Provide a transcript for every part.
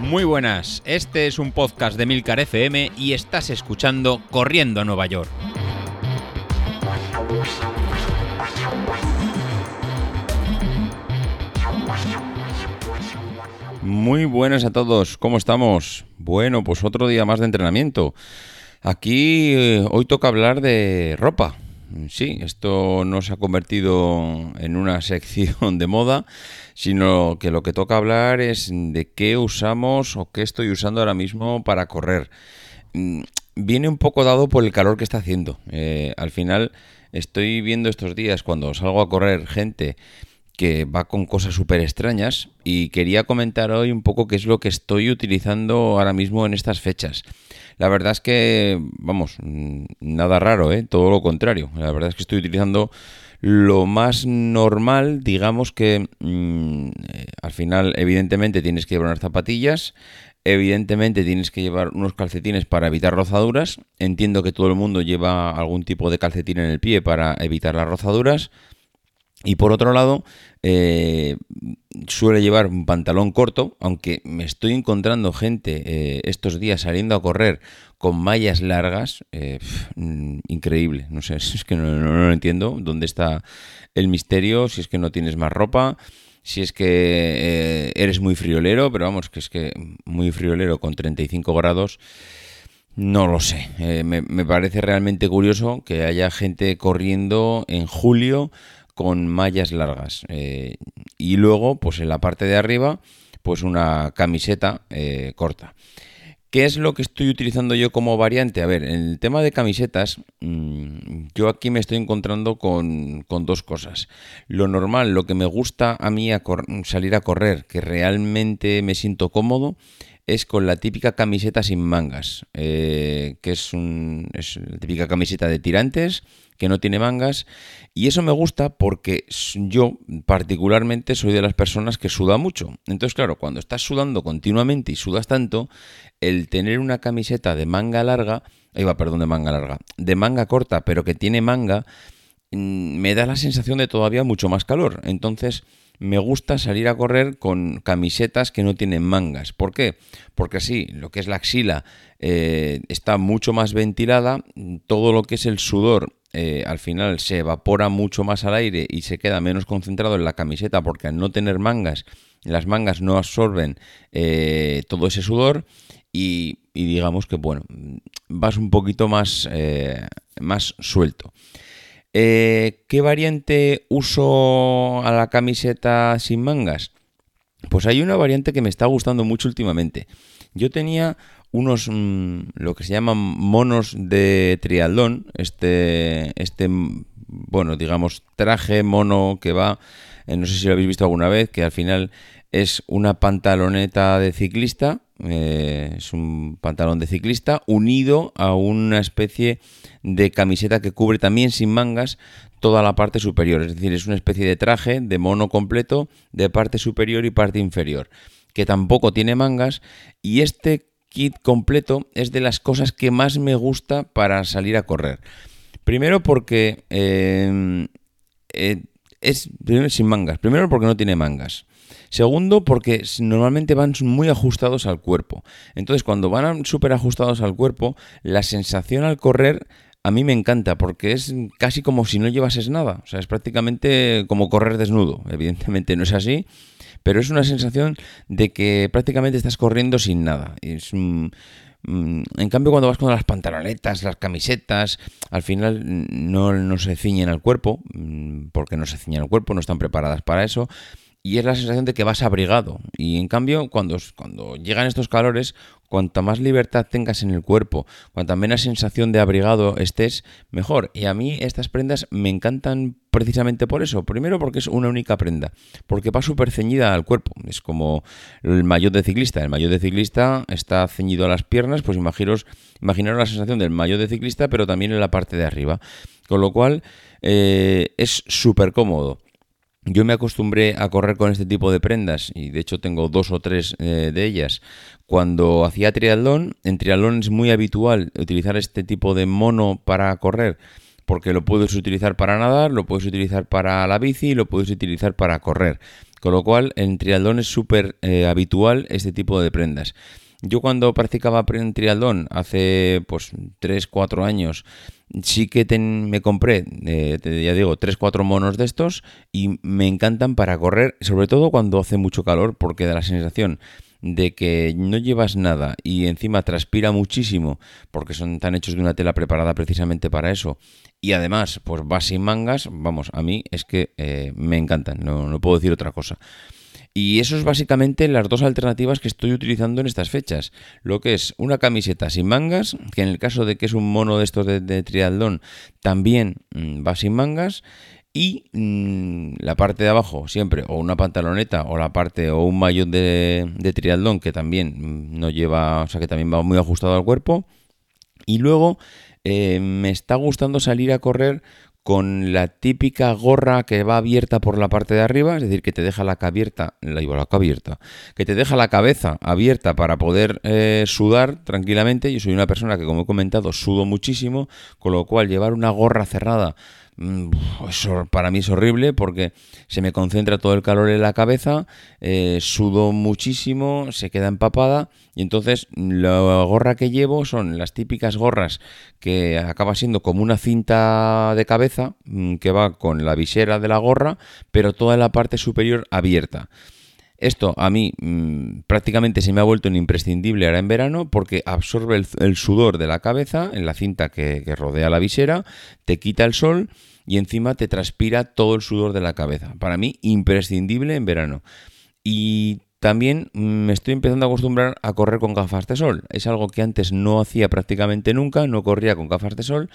Muy buenas, este es un podcast de Milcar FM y estás escuchando Corriendo a Nueva York. Muy buenas a todos, ¿cómo estamos? Bueno, pues otro día más de entrenamiento. Aquí eh, hoy toca hablar de ropa. Sí, esto no se ha convertido en una sección de moda, sino que lo que toca hablar es de qué usamos o qué estoy usando ahora mismo para correr. Mm, viene un poco dado por el calor que está haciendo. Eh, al final estoy viendo estos días cuando salgo a correr gente que va con cosas súper extrañas y quería comentar hoy un poco qué es lo que estoy utilizando ahora mismo en estas fechas. La verdad es que, vamos, mm, nada raro, ¿eh? todo lo contrario. La verdad es que estoy utilizando lo más normal, digamos que mm, eh, al final evidentemente tienes que llevar unas zapatillas, evidentemente tienes que llevar unos calcetines para evitar rozaduras. Entiendo que todo el mundo lleva algún tipo de calcetín en el pie para evitar las rozaduras. Y por otro lado, eh, suele llevar un pantalón corto, aunque me estoy encontrando gente eh, estos días saliendo a correr con mallas largas, eh, increíble. No sé, es que no, lo entiendo dónde está el misterio, si es que no tienes más ropa, si es que eres muy friolero, pero vamos, que es que muy friolero con 35 grados. No lo sé, me, me parece realmente curioso que haya gente corriendo en julio con mallas largas. Eh, y luego, pues en la parte de arriba, pues una camiseta eh, corta. ¿Qué es lo que estoy utilizando yo como variante? A ver, en el tema de camisetas, mm, yo aquí me estoy encontrando con, dos cosas. Lo normal, lo que me gusta a mí salir a correr, que realmente me siento cómodo, es con la típica camiseta sin mangas, eh, que es, un, es la típica camiseta de tirantes que no tiene mangas. Y eso me gusta porque yo particularmente soy de las personas que suda mucho. Entonces, claro, cuando estás sudando continuamente y sudas tanto, el tener una camiseta de manga larga, ahí va, perdón, de manga larga, de manga corta, pero que tiene manga, mm, me da la sensación de todavía mucho más calor. Entonces, me gusta salir a correr con camisetas que no tienen mangas. ¿Por qué? Porque así lo que es la axila eh, está mucho más ventilada, todo lo que es el sudor eh, al final se evapora mucho más al aire y se queda menos concentrado en la camiseta porque al no tener mangas, las mangas no absorben eh, todo ese sudor y, digamos que bueno, vas un poquito más, más suelto. ¿Qué variante uso a la camiseta sin mangas? Pues hay una variante que me está gustando mucho últimamente. Yo tenía unos, mm, lo que se llaman monos de triatlón, este, este, bueno, digamos, traje mono que va, eh, no sé si lo habéis visto alguna vez, que al final es una pantaloneta de ciclista, eh, es un pantalón de ciclista unido a una especie de camiseta que cubre también sin mangas toda la parte superior, es decir, es una especie de traje de mono completo de parte superior y parte inferior que tampoco tiene mangas y este kit completo es de las cosas que más me gusta para salir a correr. Primero porque eh, eh, es sin mangas. Primero porque no tiene mangas. Segundo, porque normalmente van muy ajustados al cuerpo. Entonces, cuando van súper ajustados al cuerpo, la sensación al correr a mí me encanta porque es casi como si no llevases nada. O sea, es prácticamente como correr desnudo. Evidentemente no es así, pero es una sensación de que prácticamente estás corriendo sin nada. Es, mm, en cambio, cuando vas con las pantalonetas, las camisetas, al final no, no se ciñen al cuerpo, mm, porque no se ciñen al cuerpo, no están preparadas para eso y es la sensación de que vas abrigado. Y en cambio, cuando, cuando llegan estos calores, cuanta más libertad tengas en el cuerpo, cuanta menos sensación de abrigado estés, mejor. Y a mí estas prendas me encantan precisamente por eso. Primero porque es una única prenda, porque va súper ceñida al cuerpo. Es como el maillot de ciclista. El maillot de ciclista está ceñido a las piernas, pues imaginaros, imaginaros la sensación del maillot de ciclista, pero también en la parte de arriba. Con lo cual eh, es súper cómodo. Yo me acostumbré a correr con este tipo de prendas y de hecho tengo dos o tres eh, de ellas. Cuando hacía triatlón, en triatlón es muy habitual utilizar este tipo de mono para correr porque lo puedes utilizar para nadar, lo puedes utilizar para la bici lo puedes utilizar para correr. Con lo cual, en triatlón es súper eh, habitual este tipo de prendas. Yo cuando practicaba triatlón hace pues 3, 4 años, sí que me compré, eh, ya digo, 3, 4 monos de estos y me encantan para correr, sobre todo cuando hace mucho calor porque da la sensación de que no llevas nada y encima transpira muchísimo porque son tan hechos de una tela preparada precisamente para eso y además pues vas sin mangas, vamos, a mí es que eh, me encantan, no puedo decir otra cosa. Y eso es básicamente las dos alternativas que estoy utilizando en estas fechas. Lo que es una camiseta sin mangas, que en el caso de que es un mono de estos de, de triatlón, también mm, va sin mangas y mm, la parte de abajo siempre o una pantaloneta o la parte o un maillot de, de triatlón que también mm, no lleva, o sea que también va muy ajustado al cuerpo y luego eh, me está gustando salir a correr con la típica gorra que va abierta por la parte de arriba, es decir, que te deja la abierta, la, la abierta, que te deja la cabeza abierta para poder eh, sudar tranquilamente. Yo soy una persona que, como he comentado, sudo muchísimo, con lo cual llevar una gorra cerrada eso para mí es horrible porque se me concentra todo el calor en la cabeza, eh, sudo muchísimo, se queda empapada y entonces la gorra que llevo son las típicas gorras que acaba siendo como una cinta de cabeza mm, que va con la visera de la gorra, pero toda la parte superior abierta. Esto a mí mm, prácticamente se me ha vuelto un imprescindible ahora en verano porque absorbe el, sudor de la cabeza en la cinta que, rodea la visera, te quita el sol y encima te transpira todo el sudor de la cabeza. Para mí imprescindible en verano. Y también mm, me estoy empezando a acostumbrar a correr con gafas de sol. Es algo que antes no hacía prácticamente nunca, no corría con gafas de sol,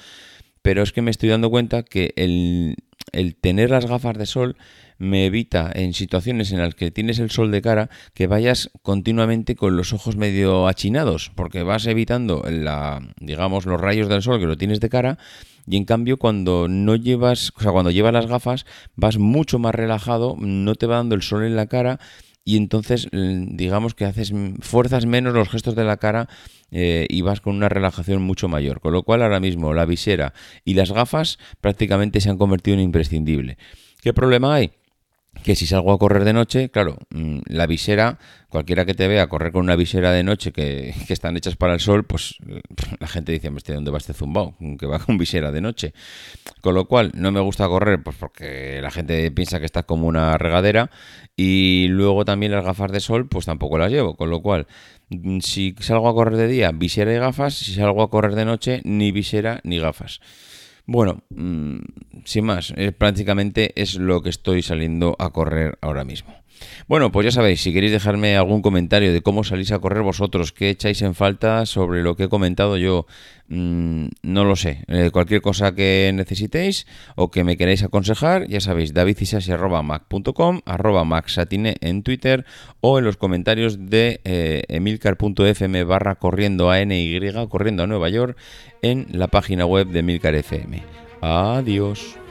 pero es que me estoy dando cuenta que el, el tener las gafas de sol me evita en situaciones en las que tienes el sol de cara que vayas continuamente con los ojos medio achinados, porque vas evitando la, digamos, los rayos del sol que lo tienes de cara y en cambio cuando no llevas, o sea, cuando llevas las gafas vas mucho más relajado, no te va dando el sol en la cara y entonces digamos que haces fuerzas menos los gestos de la cara eh, y vas con una relajación mucho mayor. Con lo cual ahora mismo la visera y las gafas prácticamente se han convertido en imprescindible. ¿Qué problema hay? Que si salgo a correr de noche, claro, mm, la visera, cualquiera que te vea correr con una visera de noche que, están hechas para el sol, pues la gente dice, ¿de dónde va este zumbao? Que va con visera de noche. Con lo cual, no me gusta correr, pues porque la gente piensa que está como una regadera y luego también las gafas de sol, pues tampoco las llevo. Con lo cual, mm, si salgo a correr de día, visera y gafas, si salgo a correr de noche, ni visera ni gafas. Bueno, mm, sin más, prácticamente es lo que estoy saliendo a correr ahora mismo. Bueno, pues ya sabéis, si queréis dejarme algún comentario de cómo salís a correr vosotros, qué echáis en falta sobre lo que he comentado yo, mm, no lo sé. Eh, cualquier cosa que necesitéis o que me queráis aconsejar, ya sabéis, davidisasi.mac.com, arroba maxatine en Twitter o en los comentarios de eh, emilcar.fm barra corriendo a NY, corriendo a Nueva York, en la página web de Emilcar FM. Adiós.